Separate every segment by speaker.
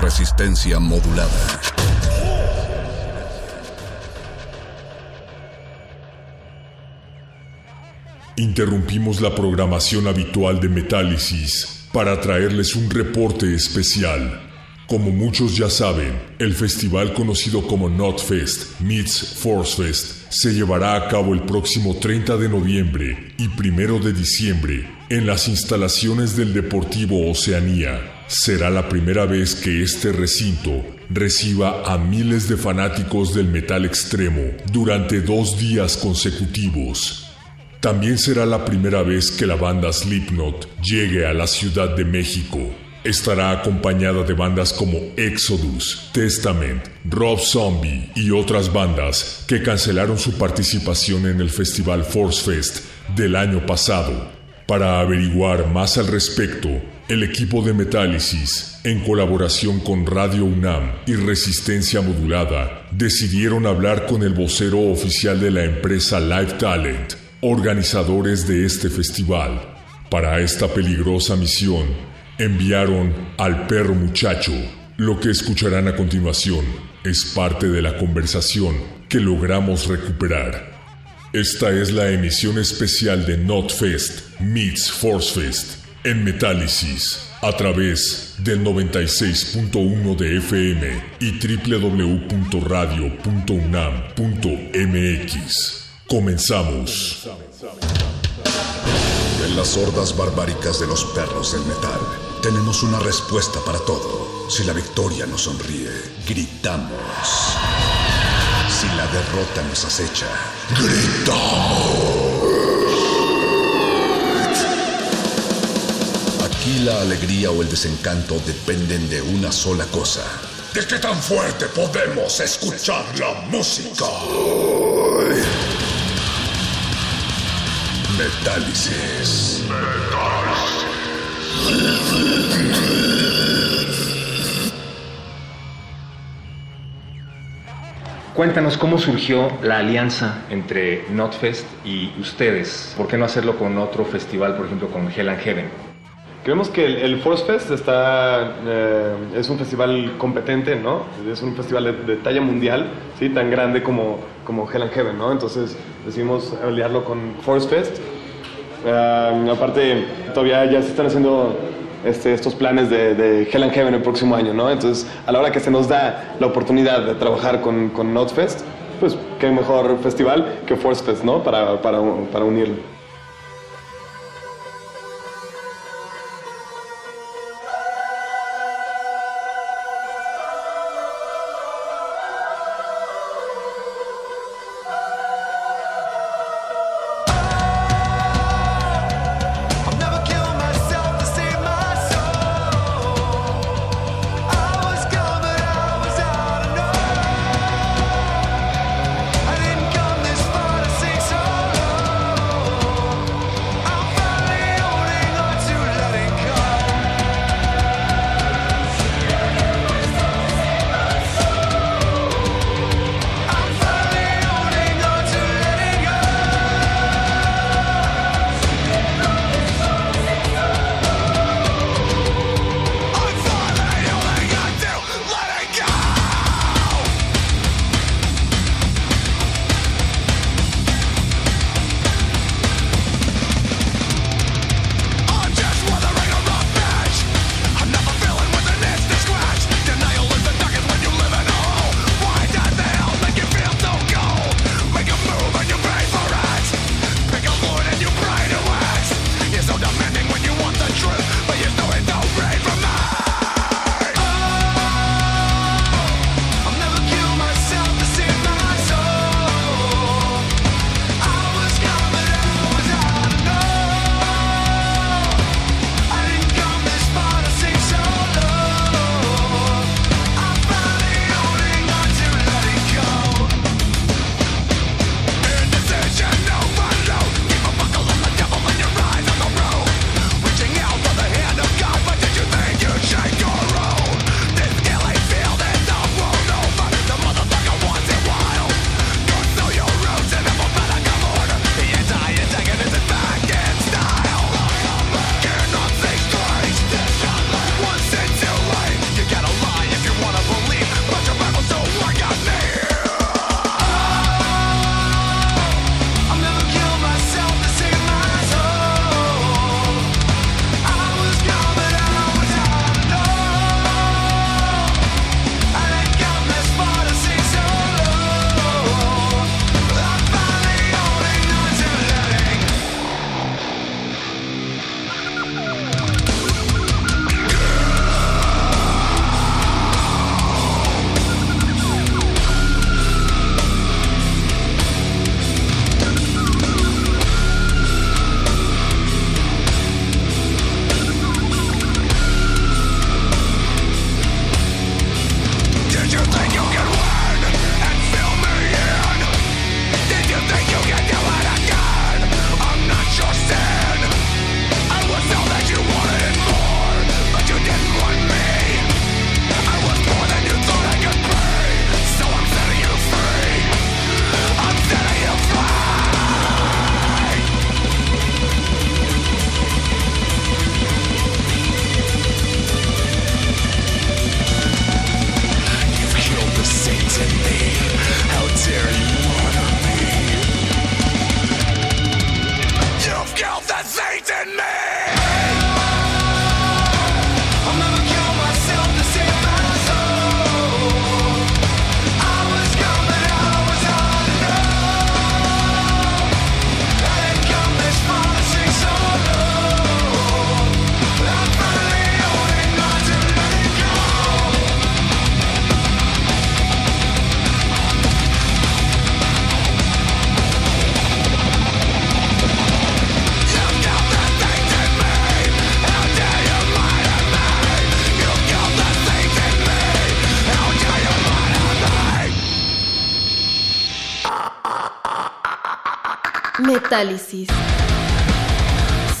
Speaker 1: Resistencia modulada.
Speaker 2: Interrumpimos la programación habitual de Metálisis para traerles un reporte especial. Como muchos ya saben, el festival conocido como Notfest meets Forcefest se llevará a cabo el próximo 30 de noviembre y 1 de diciembre en las instalaciones del Deportivo Oceanía. Será la primera vez que este recinto reciba a miles de fanáticos del metal extremo durante dos días consecutivos. También será la primera vez que la banda Slipknot llegue a la Ciudad de México. Estará acompañada de bandas como Exodus, Testament, Rob Zombie y otras bandas que cancelaron su participación en el festival Force Fest del año pasado. Para averiguar más al respecto, el equipo de Metálisis, en colaboración con Radio UNAM y Resistencia Modulada, decidieron hablar con el vocero oficial de la empresa Live Talent, organizadores de este festival. Para esta peligrosa misión, enviaron al perro muchacho. Lo que escucharán a continuación es parte de la conversación que logramos recuperar. Esta es la emisión especial de Notfest meets Forcefest en Metálisis a través del 96.1 de FM y www.radio.unam.mx. Comenzamos.
Speaker 1: En las hordas barbáricas de los perros del metal, tenemos una respuesta para todo. Si la victoria nos sonríe, gritamos. Derrota nos acecha, gritamos. Aquí la alegría o el desencanto dependen de una sola cosa. ¿De qué tan fuerte podemos escuchar la música? Metálisis.
Speaker 3: Cuéntanos cómo surgió la alianza entre Notfest y ustedes. ¿Por qué no hacerlo con otro festival, por ejemplo, con Hell and Heaven?
Speaker 4: Creemos que el, el Force Fest está, eh, es un festival competente, ¿no? Es un festival de, de talla mundial, ¿sí? Tan grande como, como Hell and Heaven, ¿no? Entonces decidimos aliarlo con Force Fest. Eh, aparte, todavía ya se están haciendo este, estos planes de, de Hell and Heaven el próximo año, ¿no? Entonces, a la hora que se nos da la oportunidad de trabajar con, con Notfest, pues qué mejor festival que Force Fest, ¿no? Para, para, para unirlo.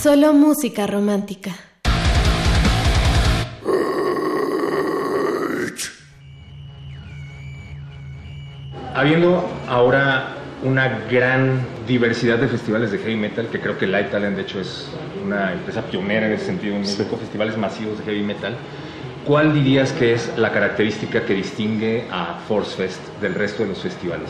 Speaker 5: Solo
Speaker 6: música romántica.
Speaker 3: Habiendo ahora una gran diversidad de festivales de heavy metal, que creo que Light Talent de hecho es una empresa pionera en ese sentido en México, festivales masivos de heavy metal. ¿Cuál dirías que es la característica que distingue a Force Fest del resto de los festivales?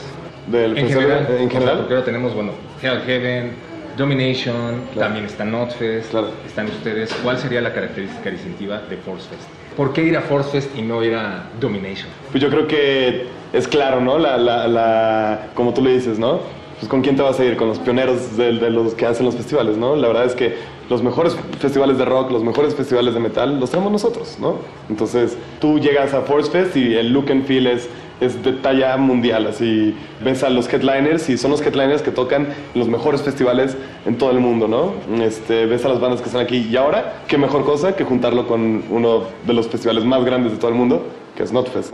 Speaker 5: Del
Speaker 3: en general,
Speaker 5: en general.
Speaker 3: Porque ahora tenemos, bueno, Hell Heaven, Domination, también está Notfest,
Speaker 5: Claro.
Speaker 3: están ustedes. ¿Cuál sería la característica distintiva de Force Fest? ¿Por qué ir a Force Fest y no ir a Domination?
Speaker 5: Pues yo creo que es claro, ¿no? La, la, la, como tú le dices, ¿no? Pues con quién te vas a ir, con los pioneros de, de los que hacen los festivales, ¿no? La verdad es que los mejores festivales de rock, los mejores festivales de metal, los tenemos nosotros, ¿no? Entonces tú llegas a Force Fest y el look and feel es, es de talla mundial, así ves a los headliners y son los headliners que tocan los mejores festivales en todo el mundo, ¿no? Este, ves a las bandas que están aquí y ahora, qué mejor cosa que juntarlo con uno de los festivales más grandes de todo el mundo, que es Notfest.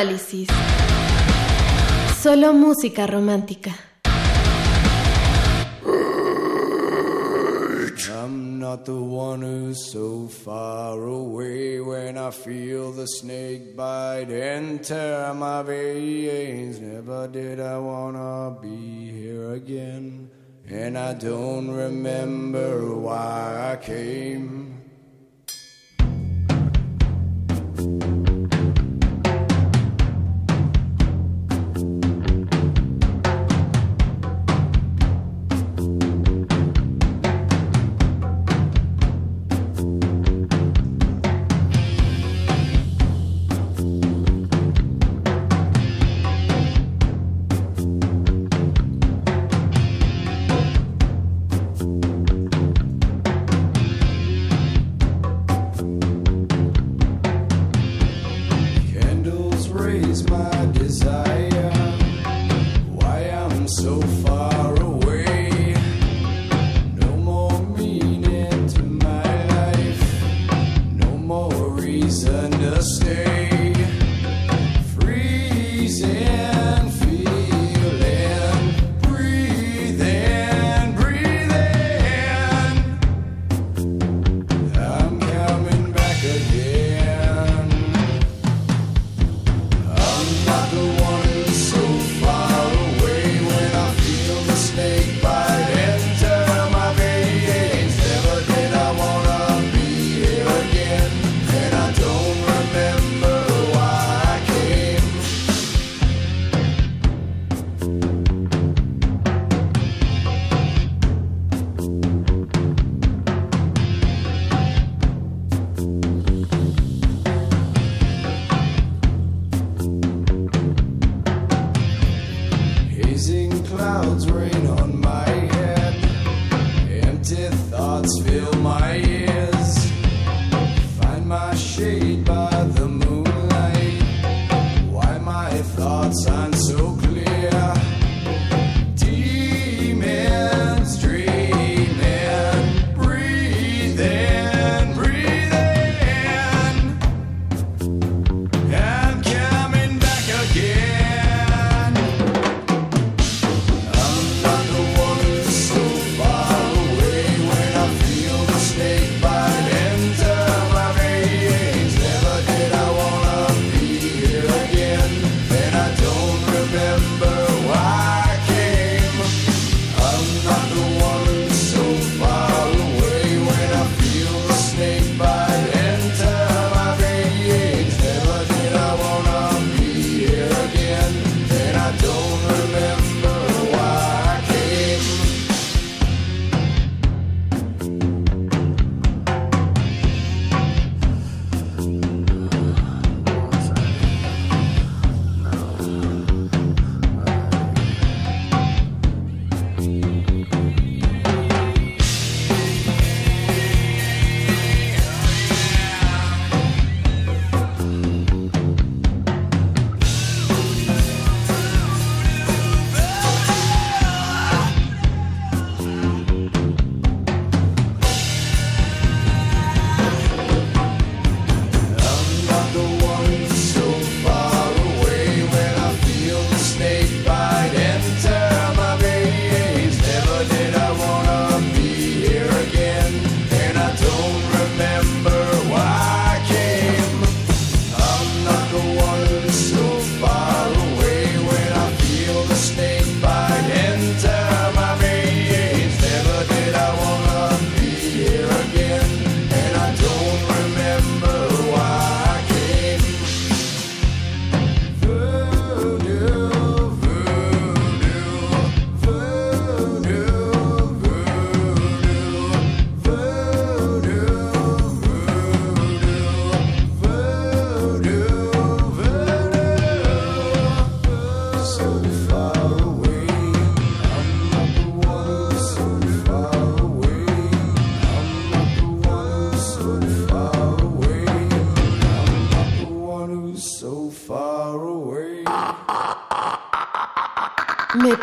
Speaker 5: Psicoanálisis. Solo música romántica.
Speaker 7: I'm not the one who's so far away when I feel the snake bite enter my veins. Never did I wanna be here again, and I don't remember why I came.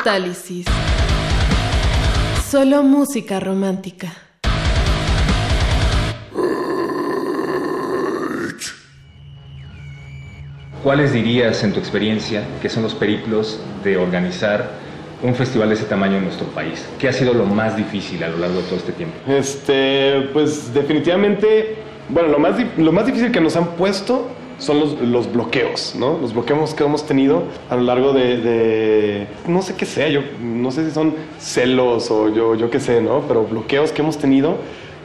Speaker 5: Catálisis. Solo música romántica.
Speaker 3: ¿Cuáles dirías en tu experiencia que son los periplos de organizar un festival de ese tamaño en nuestro país? ¿Qué ha sido lo más difícil a lo largo de todo este tiempo?
Speaker 4: Este, pues definitivamente, bueno, lo más, lo más difícil que nos han puesto son los, los bloqueos, ¿no? Los bloqueos que hemos tenido a lo largo de, de- no sé qué sea, yo no sé si son celos o yo, yo qué sé, ¿no? Pero bloqueos que hemos tenido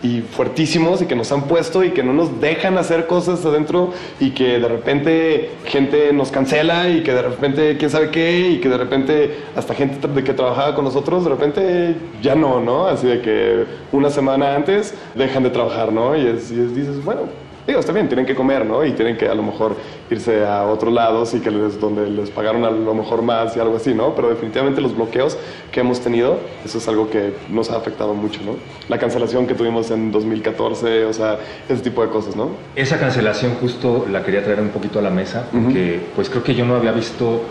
Speaker 4: y fuertísimos y que nos han puesto y que no nos dejan hacer cosas adentro y que de repente gente nos cancela y que de repente quién sabe qué y que de repente hasta gente de que trabajaba con nosotros de repente ya no, ¿no? Así de que una semana antes dejan de trabajar, ¿no? Y, es, y es- dices, bueno, digo, está bien, tienen que comer, ¿no? Y tienen que a lo mejor irse a otros lados y que les, donde les pagaron a lo mejor más y algo así, ¿no? Pero definitivamente los bloqueos que hemos tenido, eso es algo que nos ha afectado mucho, ¿no? La cancelación que tuvimos en 2014, o sea, ese tipo de cosas, ¿no?
Speaker 3: Esa cancelación justo la quería traer un poquito a la mesa, porque pues creo que yo no había visto,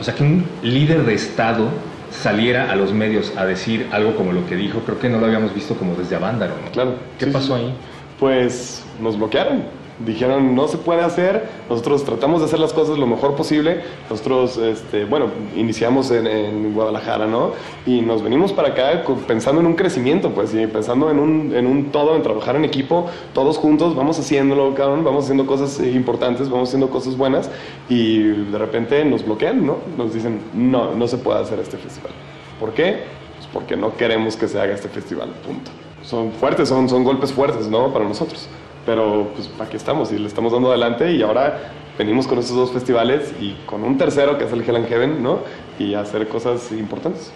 Speaker 3: o sea, que un líder de Estado saliera a los medios a decir algo como lo que dijo, creo que no lo habíamos visto como desde Avándaro, ¿no?
Speaker 4: Claro.
Speaker 3: ¿Qué
Speaker 4: Sí,
Speaker 3: pasó ahí?
Speaker 4: Pues nos bloquearon. Dijeron, no se puede hacer. Nosotros tratamos de hacer las cosas lo mejor posible. Nosotros, este, bueno, iniciamos en, en Guadalajara, ¿no? Y nos venimos para acá pensando en un crecimiento, pues, y pensando en un, en un todo, en trabajar en equipo, todos juntos, vamos haciéndolo, cabrón, vamos haciendo cosas eh, importantes, vamos haciendo cosas buenas, y de repente nos bloquean, ¿no? Nos dicen, no, no se puede hacer este festival. ¿Por qué? Pues porque no queremos que se haga este festival, punto. Son fuertes, son, son golpes fuertes, ¿no? Para nosotros. Pero pues aquí estamos y le estamos dando adelante y ahora venimos con estos dos festivales y con un tercero que es el Hell Heaven, ¿no? Y hacer cosas importantes.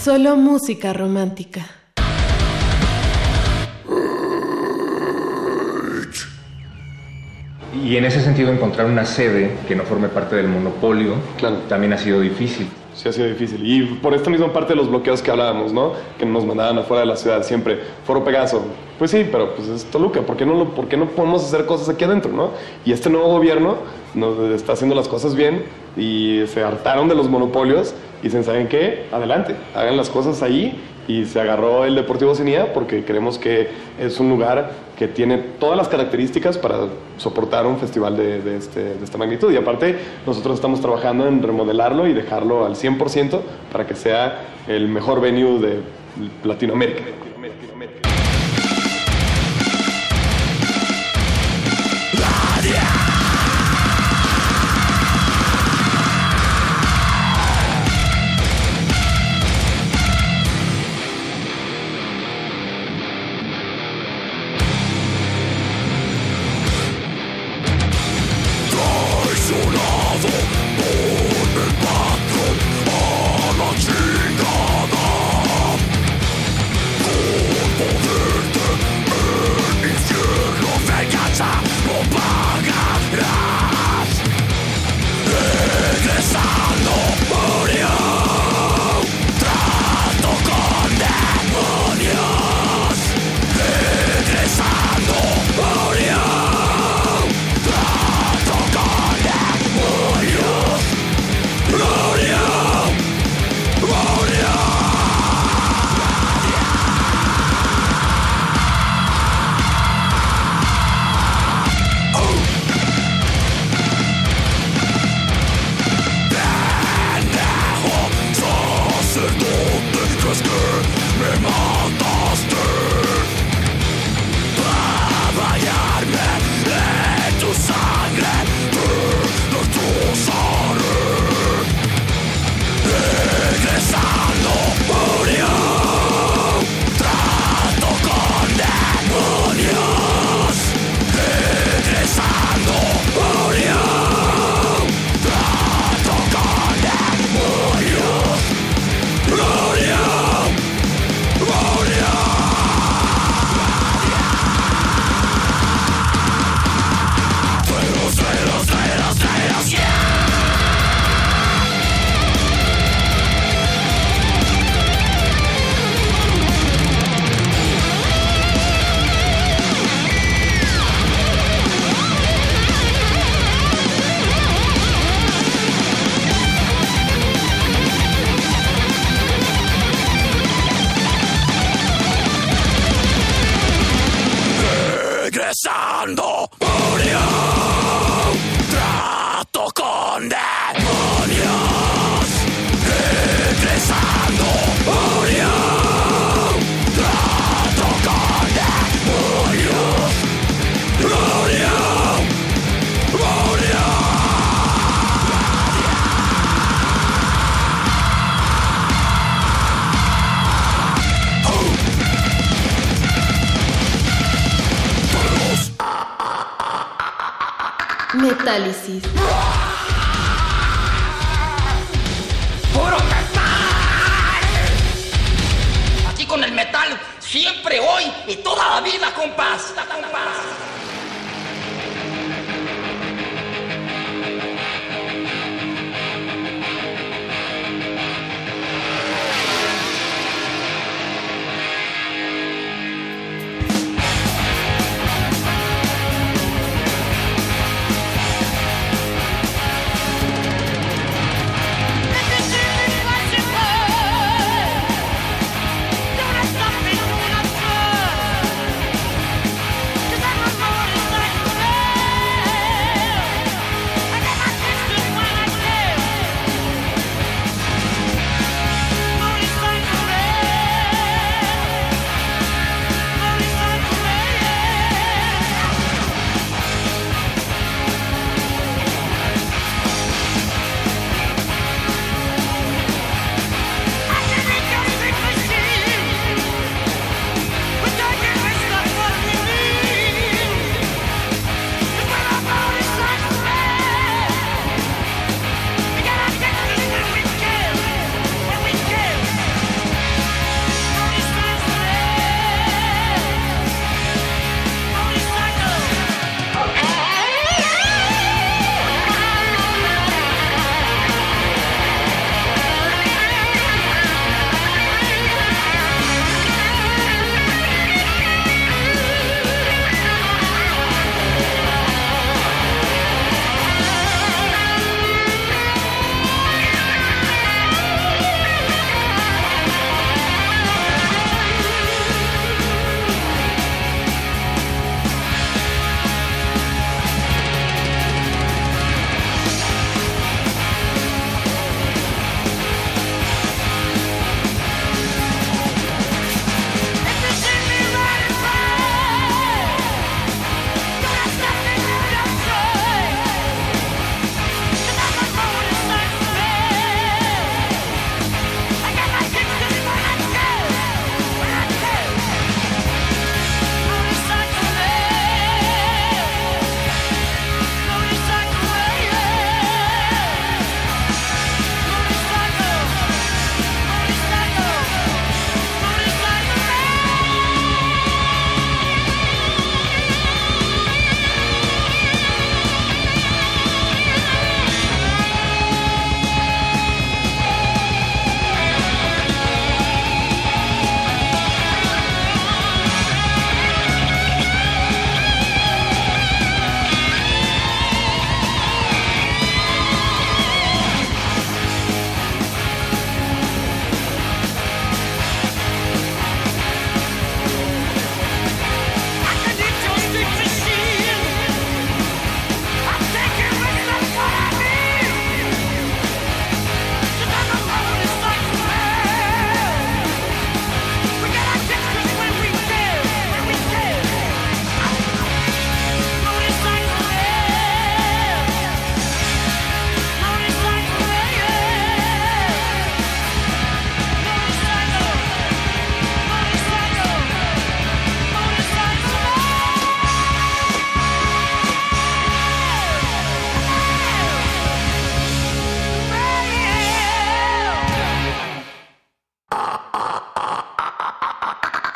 Speaker 6: Solo música romántica.
Speaker 3: Y en ese sentido encontrar una sede que no forme parte del monopolio
Speaker 8: Claro.
Speaker 3: también ha sido difícil.
Speaker 8: Sí, ha sido difícil. Y por esta misma parte de los bloqueos que hablábamos, ¿no? Que nos mandaban afuera de la ciudad siempre. Foro Pegaso. Pues sí, pero pues es Toluca. ¿Por qué no, lo, por qué no podemos hacer cosas aquí adentro, no? Y este nuevo gobierno nos está haciendo las cosas bien y se hartaron de los monopolios dicen, ¿saben qué? Adelante, hagan las cosas ahí. Y se agarró el Deportivo Cinía porque creemos que es un lugar que tiene todas las características para soportar un festival de, de este, de esta magnitud. Y aparte, nosotros estamos trabajando en remodelarlo y dejarlo al 100% para que sea el mejor venue de Latinoamérica.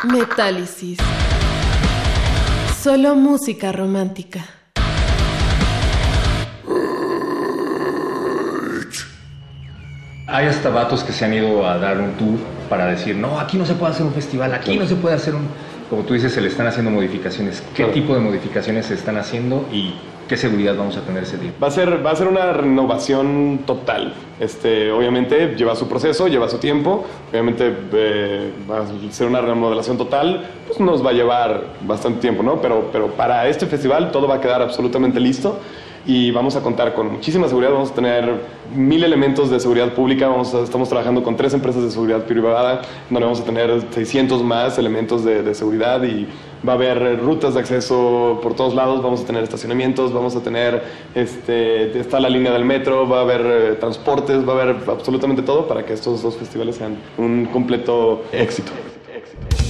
Speaker 6: Metálisis.
Speaker 9: Solo música romántica.
Speaker 3: Hay hasta vatos que se han ido a dar un tour para decir, no, aquí no se puede hacer un festival, aquí no se puede hacer un... Como tú dices, se le están haciendo modificaciones. ¿Qué
Speaker 4: Claro.
Speaker 3: tipo de modificaciones se están haciendo y qué seguridad vamos a tener ese día?
Speaker 4: Va a ser, va a ser una renovación total. Este, obviamente lleva su proceso, lleva su tiempo. Obviamente eh, va a ser una remodelación total. Pues nos va a llevar bastante tiempo, ¿no? Pero, pero para este festival todo va a quedar absolutamente listo y vamos a contar con muchísima seguridad. Vamos a tener mil elementos de seguridad pública. Vamos estamos trabajando con tres empresas de seguridad privada, donde vamos a tener 600 más elementos de, de seguridad y va a haber rutas de acceso por todos lados. Vamos a tener estacionamientos, vamos a tener, este, está la línea del metro, va a haber eh, transportes, va a haber absolutamente todo para que estos dos festivales sean un completo éxito.
Speaker 9: Metálisis.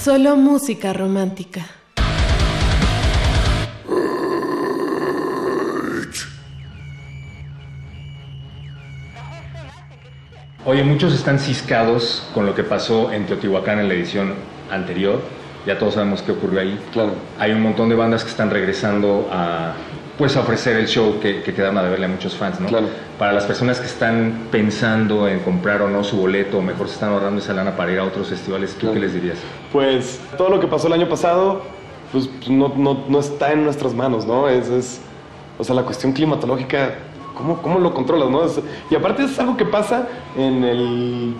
Speaker 5: Solo música romántica.
Speaker 3: Oye, muchos están ciscados con lo que pasó en Teotihuacán en la edición anterior. Ya todos sabemos qué ocurrió ahí.
Speaker 4: Claro.
Speaker 3: Hay un montón de bandas que están regresando a pues a ofrecer el show que, que quedaron a deberle a muchos fans, ¿no?
Speaker 4: Claro.
Speaker 3: Para las personas que están pensando en comprar o no su boleto, o mejor se están ahorrando esa lana para ir a otros festivales, ¿tú qué les dirías?
Speaker 4: Pues todo lo que pasó el año pasado, pues no, no, no está en nuestras manos, ¿no? Es, es o sea, la cuestión climatológica, ¿cómo, cómo lo controlas, no? Es- y aparte es algo que pasa en el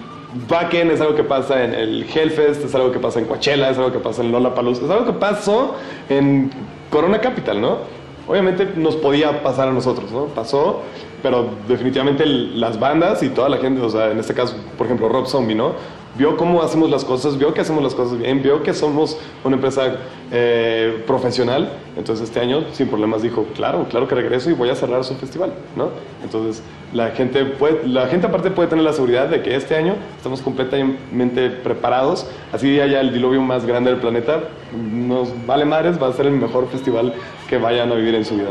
Speaker 4: backend, es algo que pasa en el Hellfest, es algo que pasa en Coachella, es algo que pasa en Lollapalooza, es algo que pasó en Corona Capital, ¿no? Obviamente nos podía pasar a nosotros, ¿no? Pasó, pero definitivamente las bandas y toda la gente, o sea, en este caso, por ejemplo, Rob Zombie, ¿no? Vio cómo hacemos las cosas, vio que hacemos las cosas bien, vio que somos una empresa eh, profesional. Entonces este año, sin problemas, dijo, claro, claro que regreso y voy a cerrar su festival, ¿no? Entonces la gente, puede, la gente aparte puede tener la seguridad de que este año estamos completamente preparados. Así haya el diluvio más grande del planeta, nos vale madres, va a ser el mejor festival que vayan a vivir en su vida.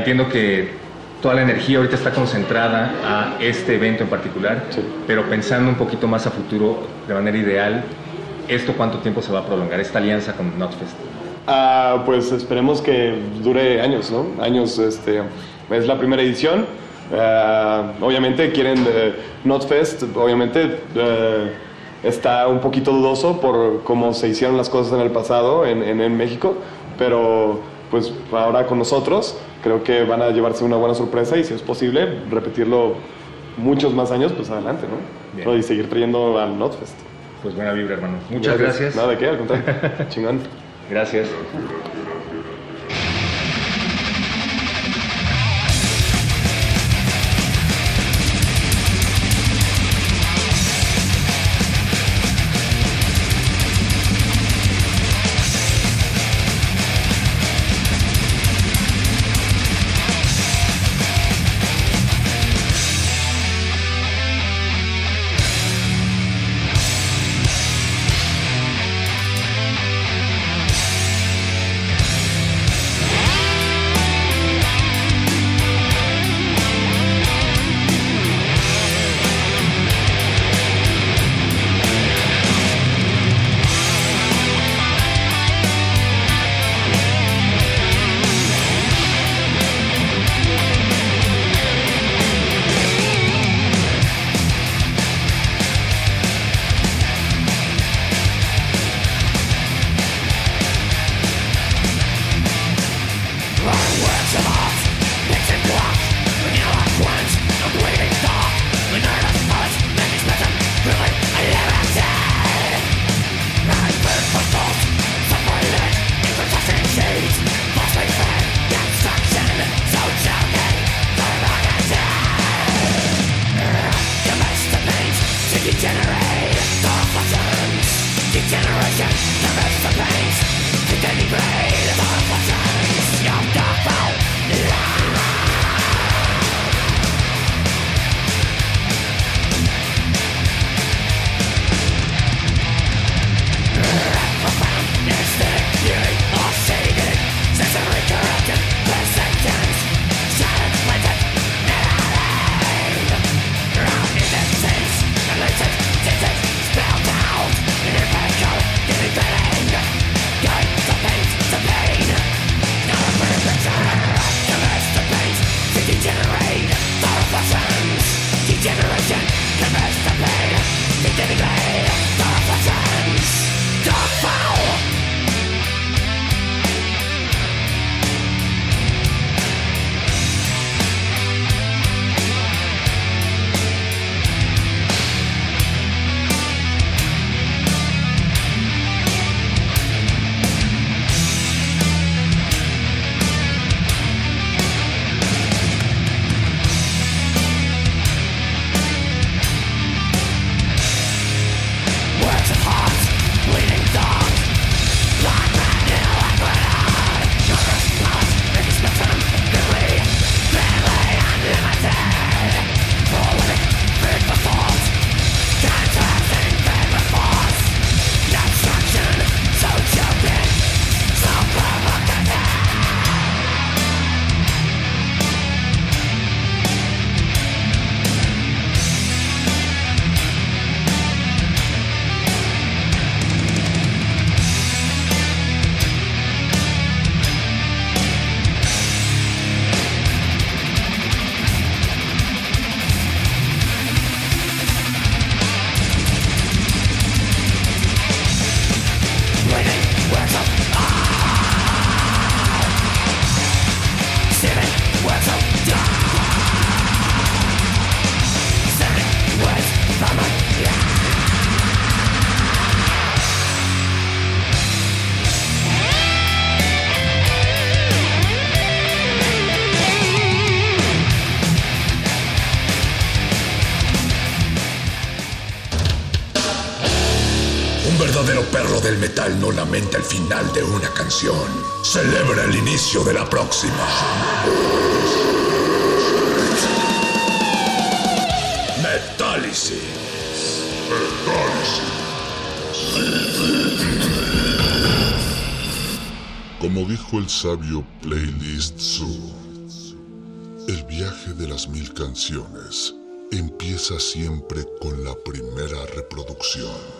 Speaker 5: Entiendo que toda la energía ahorita está concentrada a este evento en particular, pero pensando un poquito más a futuro, de manera ideal, ¿esto cuánto tiempo se va a prolongar, esta alianza con Notfest?
Speaker 4: Ah, pues esperemos que dure años, ¿no? Años, este, es la primera edición. Ah, obviamente quieren eh, Notfest, obviamente eh, está un poquito dudoso por cómo se hicieron las cosas en el pasado en, en- en México, pero pues ahora con nosotros creo que van a llevarse una buena sorpresa y si es posible repetirlo muchos más años, pues adelante, ¿no?
Speaker 5: Bien.
Speaker 4: Y seguir trayendo al Notfest.
Speaker 5: Pues buena vibra, hermano. Muchas gracias.
Speaker 4: Nada de qué, al contrario. Chingón.
Speaker 5: Gracias.
Speaker 1: Final de una canción. Celebra el inicio de la próxima. Metálisis.
Speaker 10: Como dijo el sabio Playlist Zoo, el viaje de las mil canciones empieza siempre con la primera reproducción.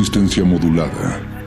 Speaker 10: Resistencia modulada.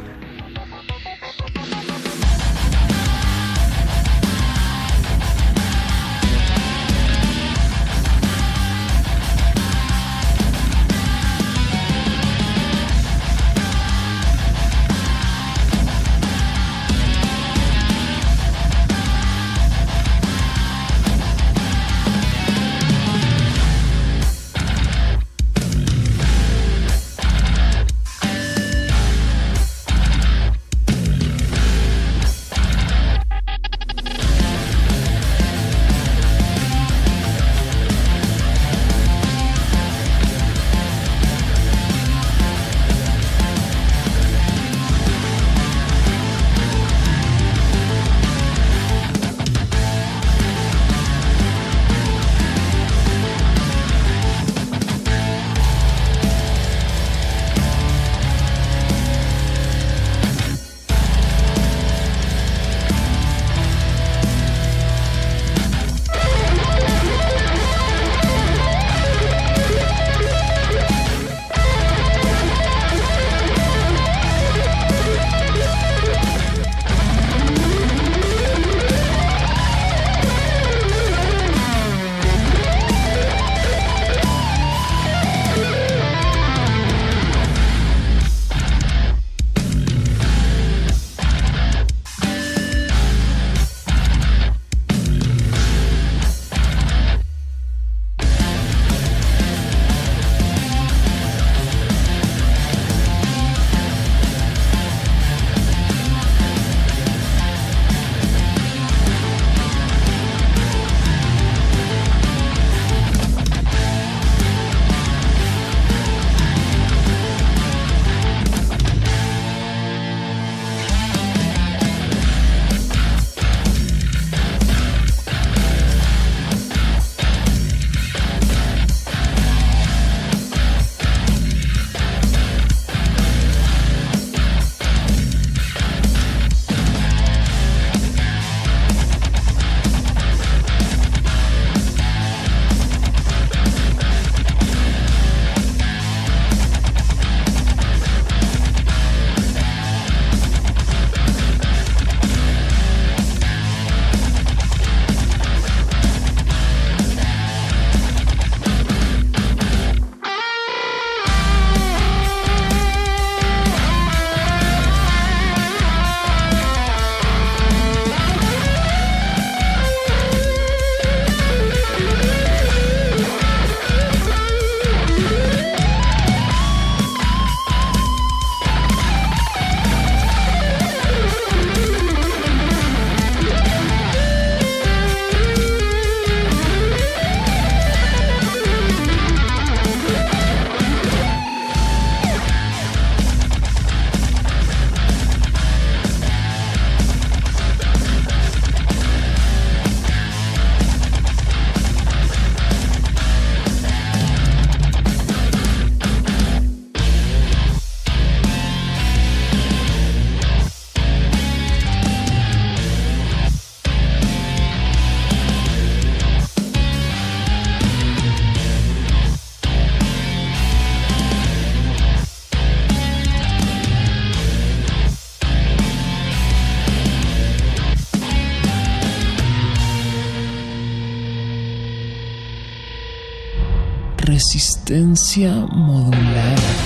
Speaker 9: Resistencia modulada.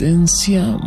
Speaker 11: Resistencia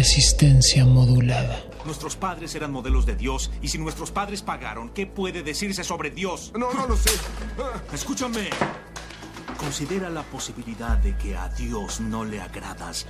Speaker 11: Resistencia modulada.
Speaker 12: Nuestros padres eran modelos de Dios y si nuestros padres pagaron, ¿qué puede decirse sobre Dios?
Speaker 13: No, no lo sé.
Speaker 12: Escúchame. Considera la posibilidad de que a Dios no le agradas.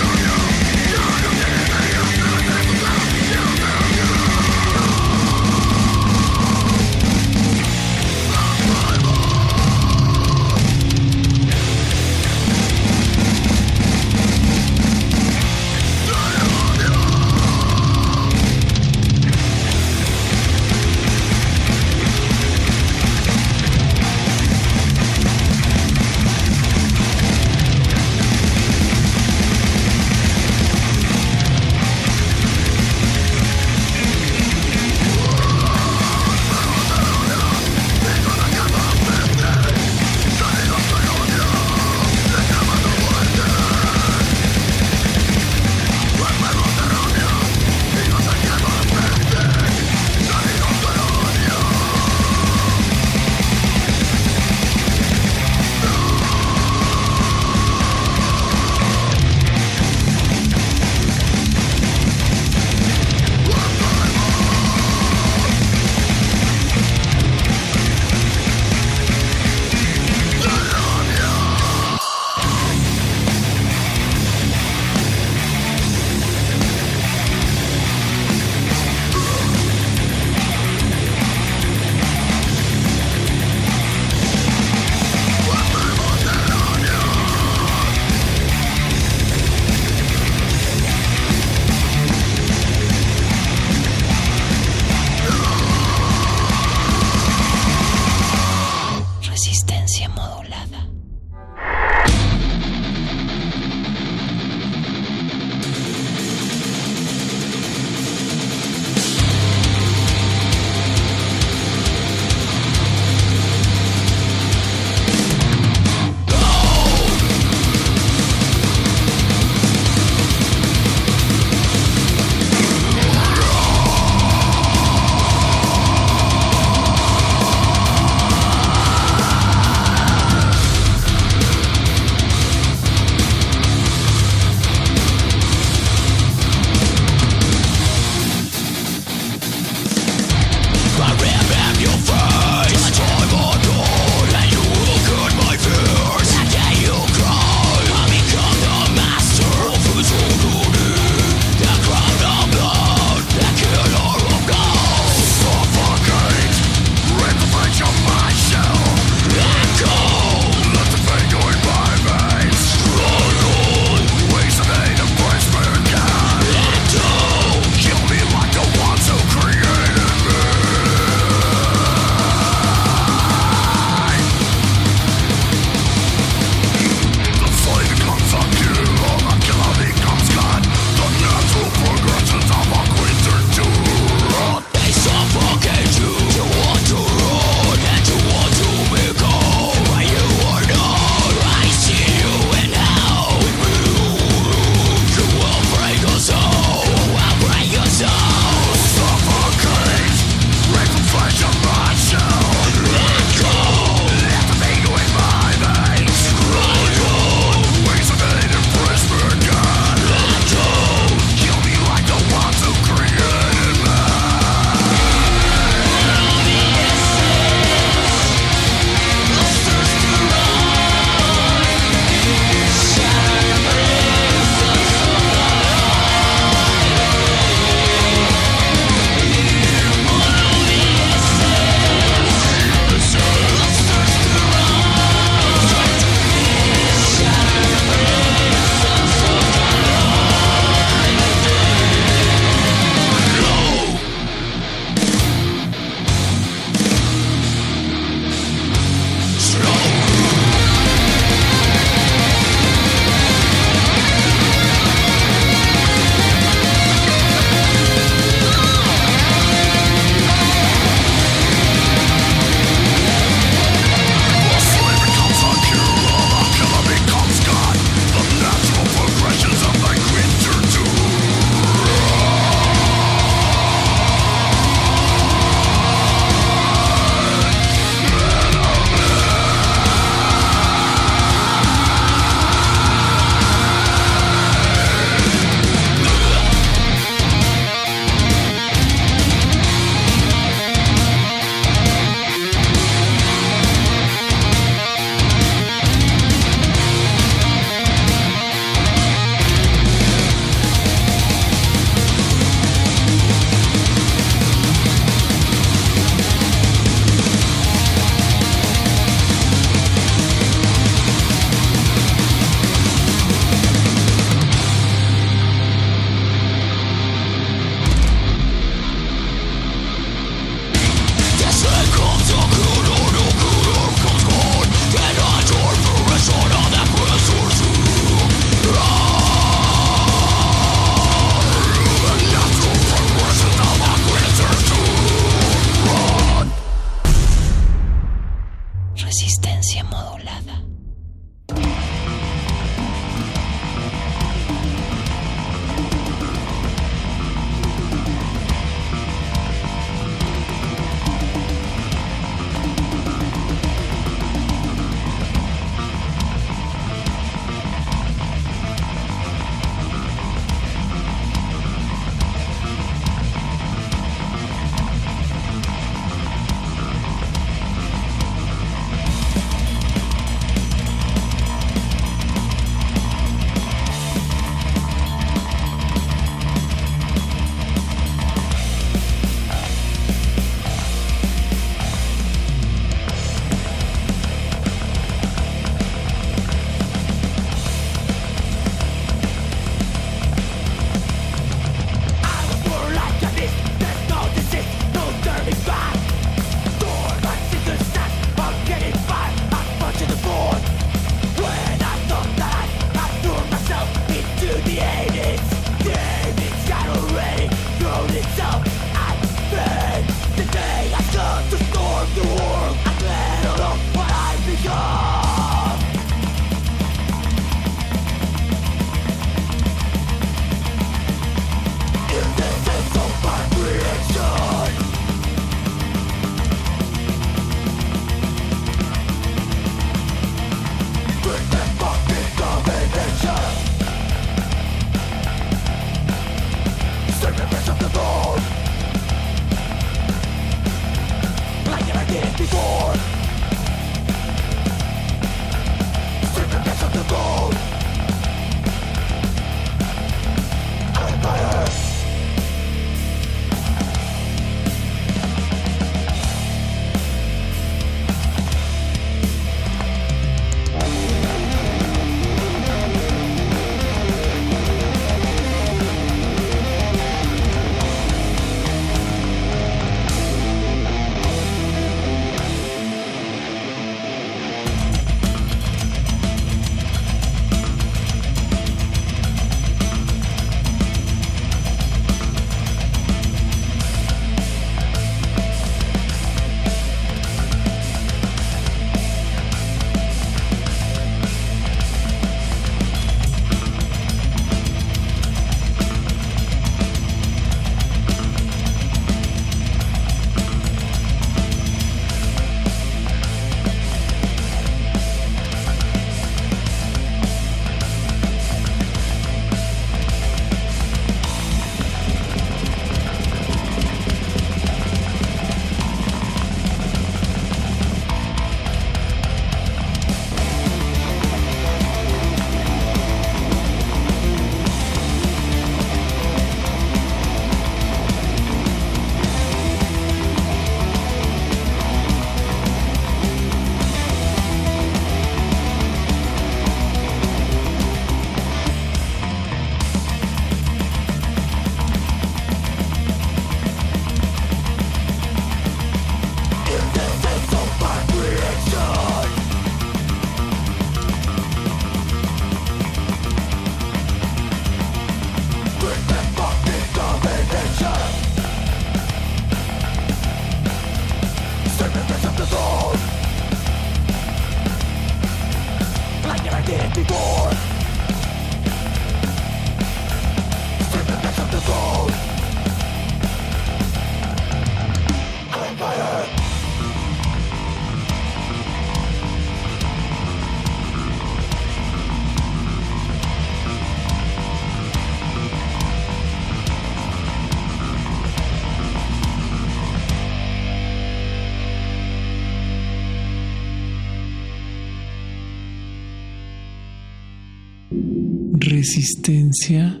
Speaker 5: Resistencia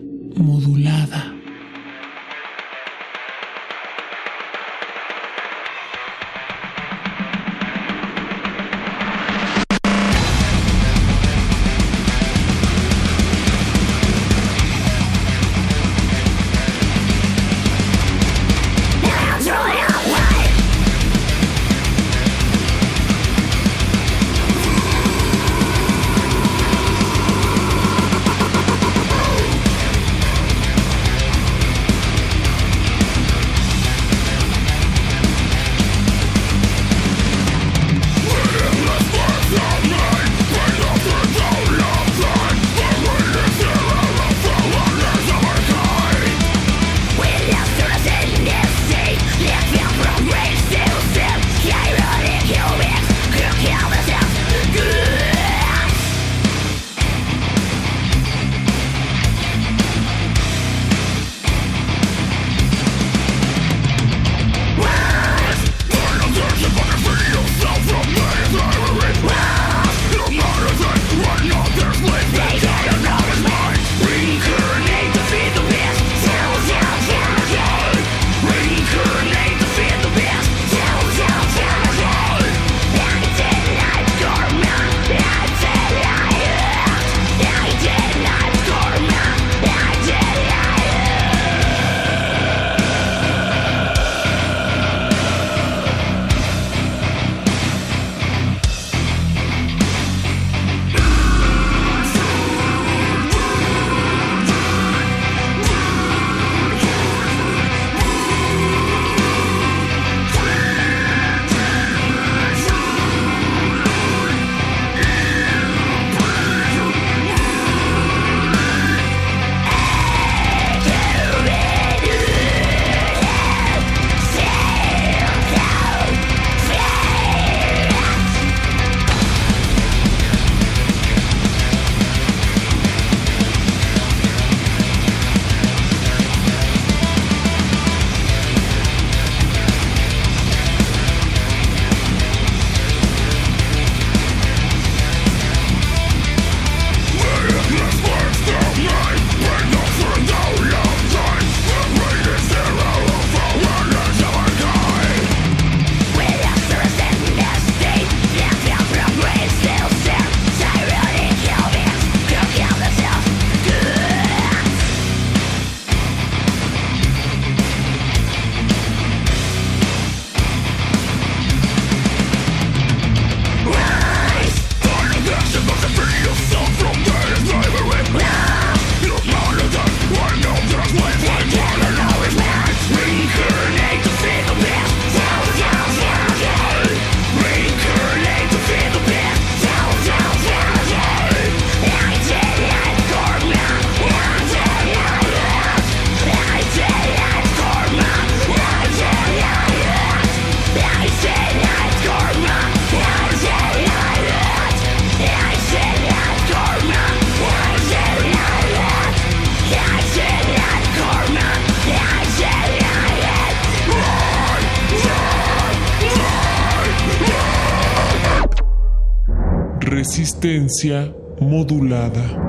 Speaker 5: Resistencia modulada.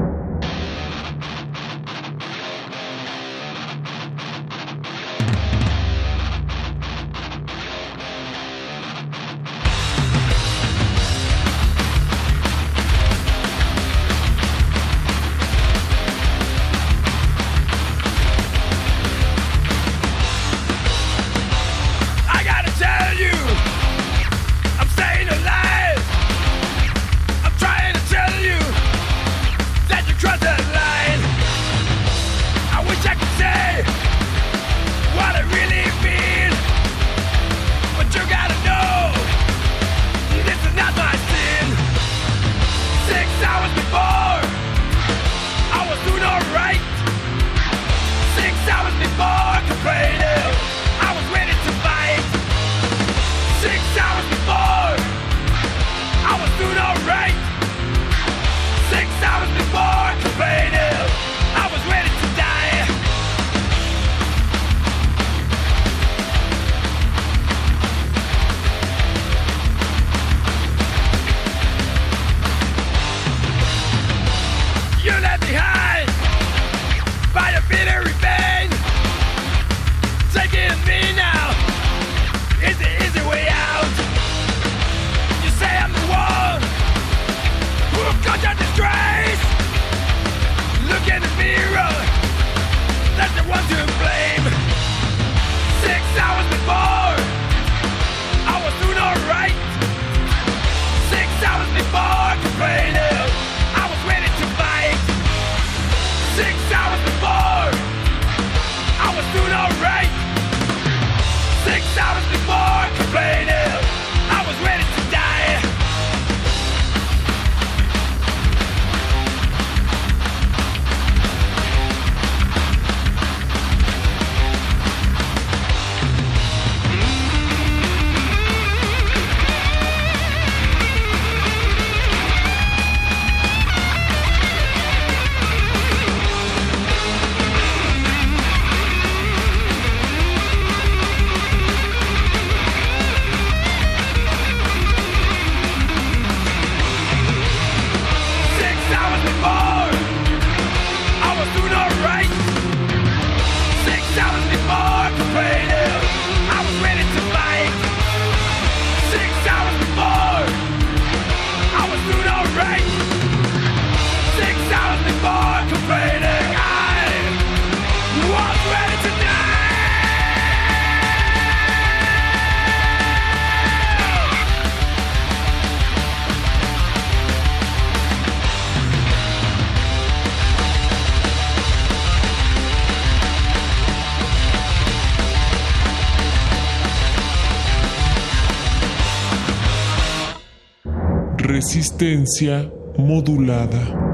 Speaker 8: Resistencia modulada.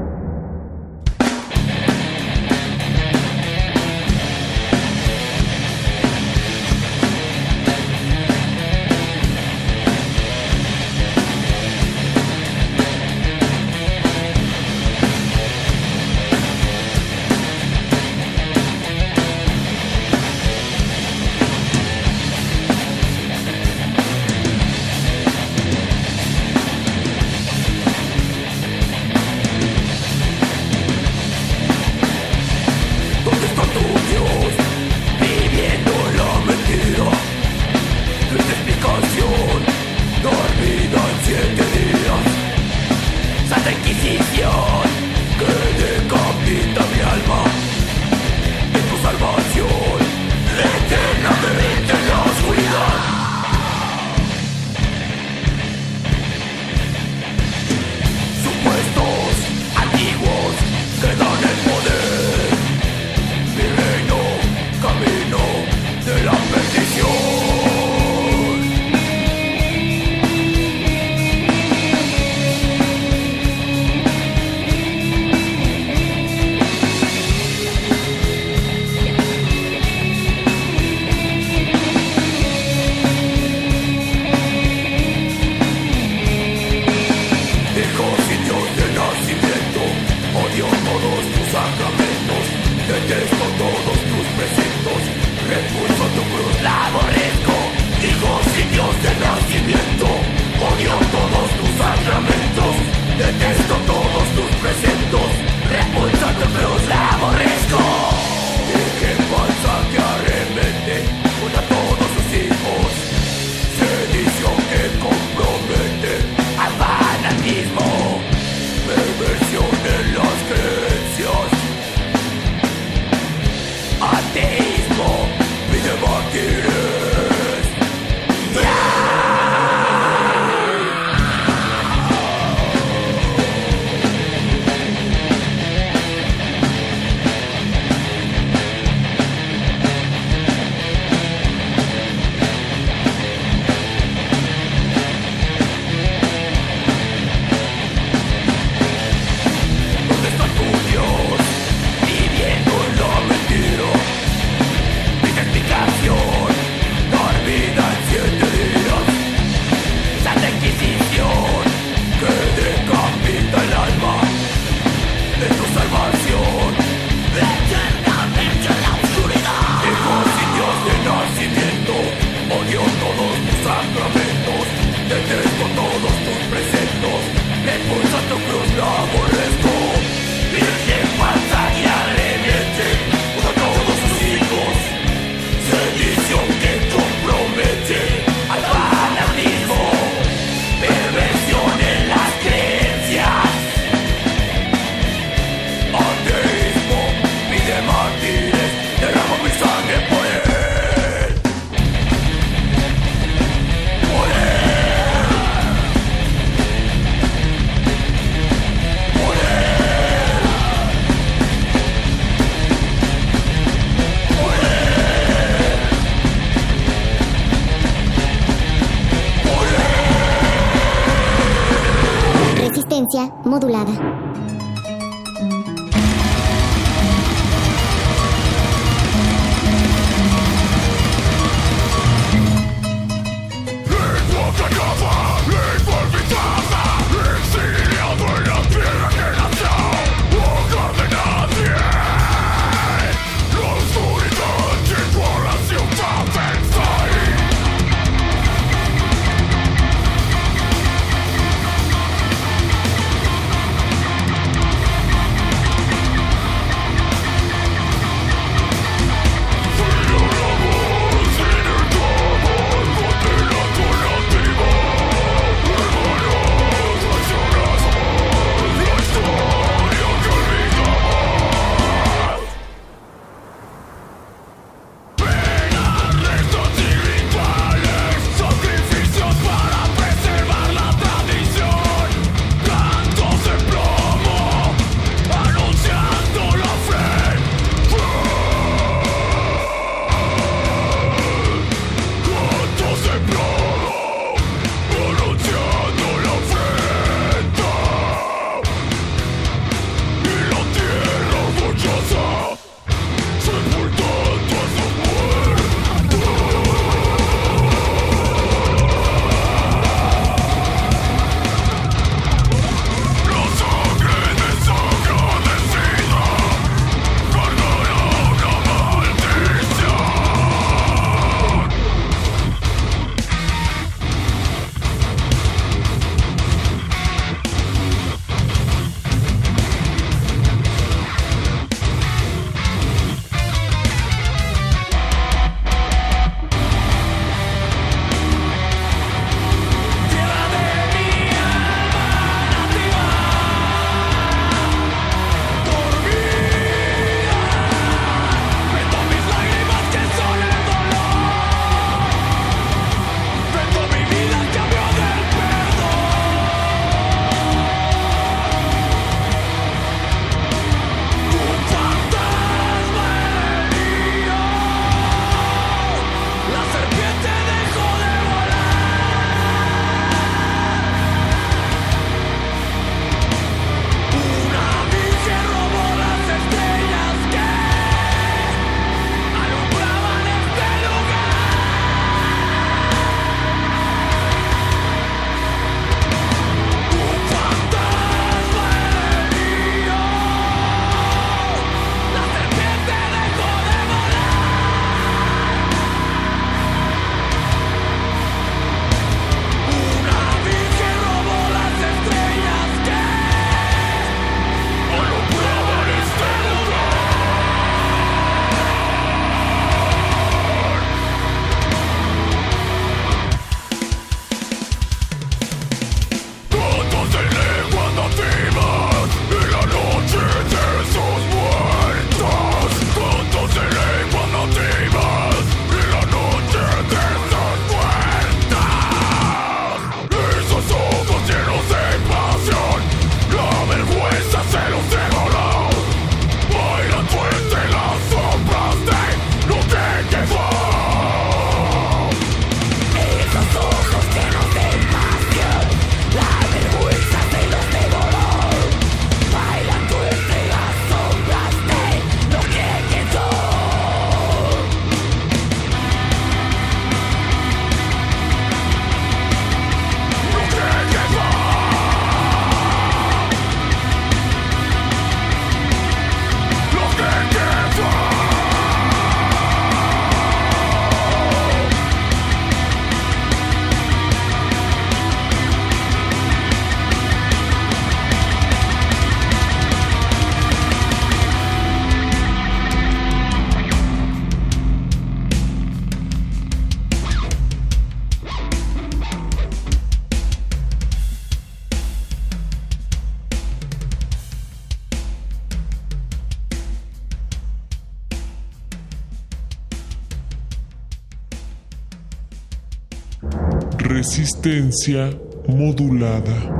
Speaker 14: Resistencia modulada.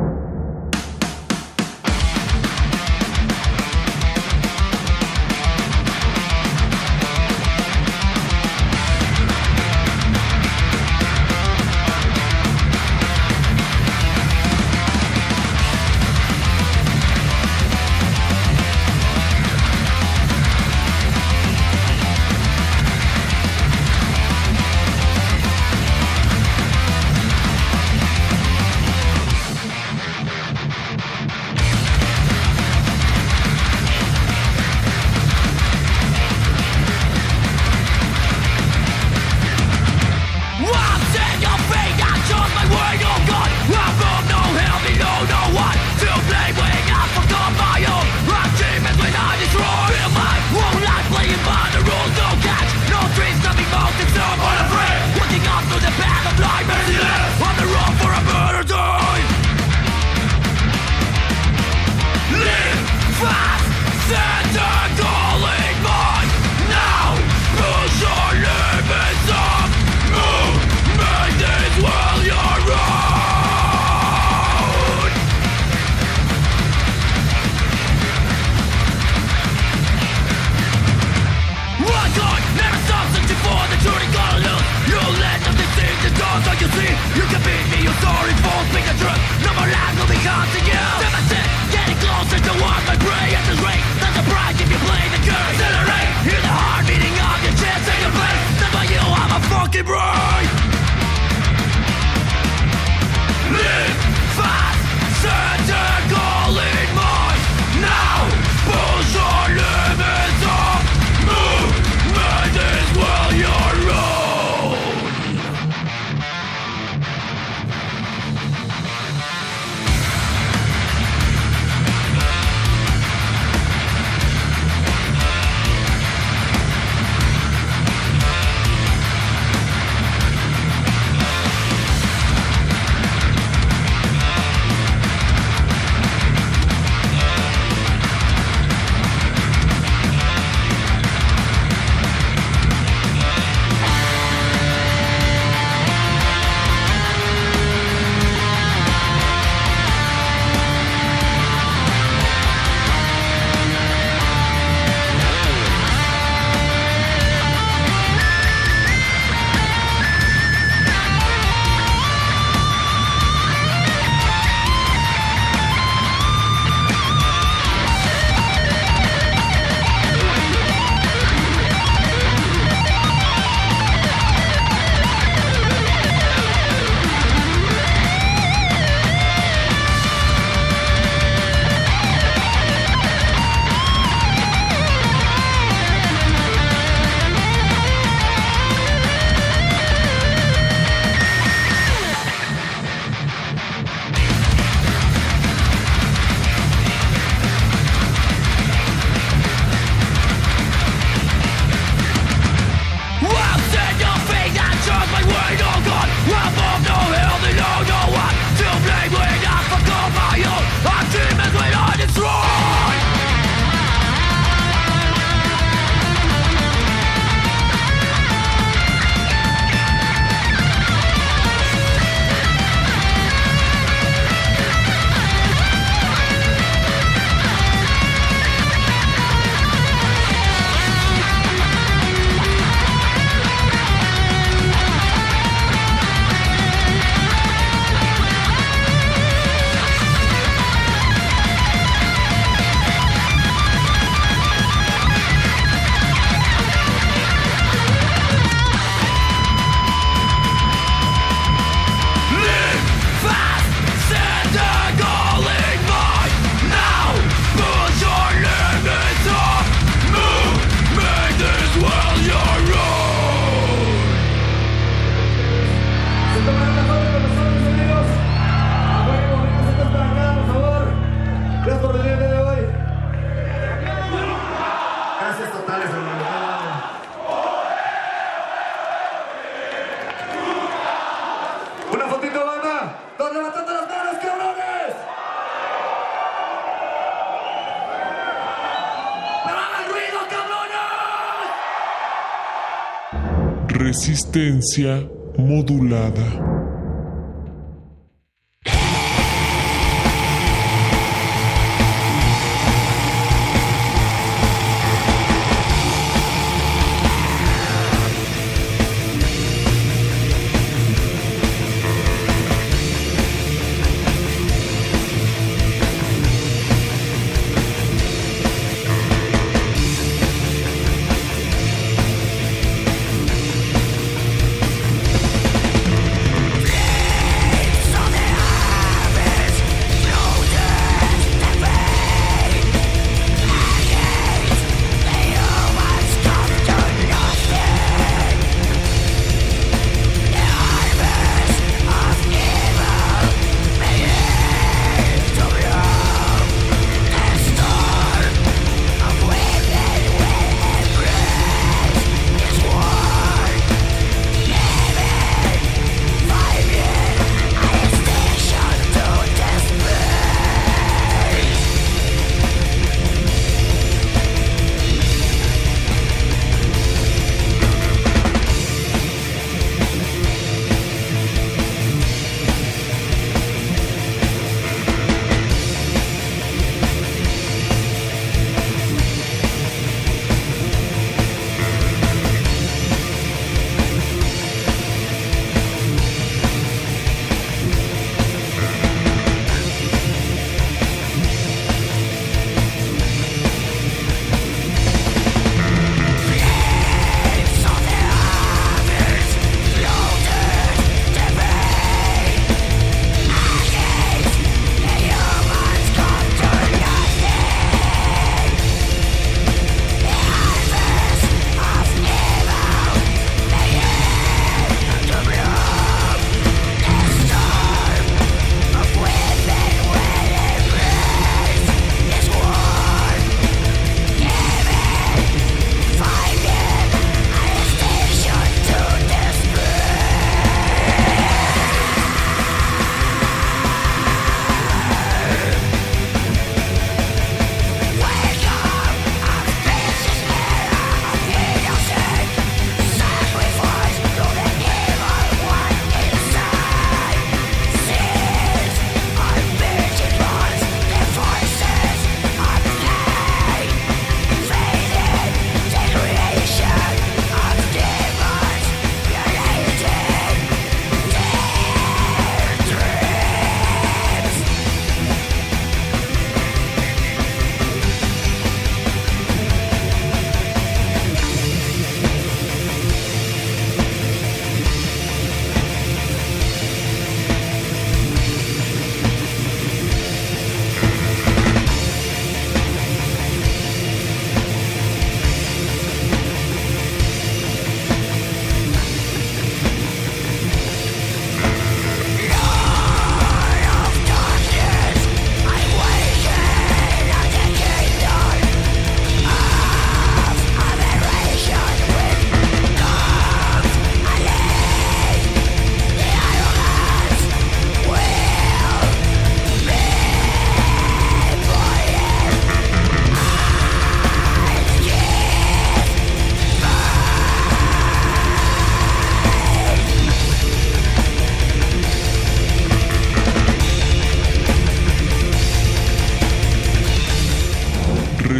Speaker 15: bro!
Speaker 11: Resistencia modulada.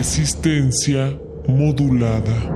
Speaker 1: Resistencia modulada.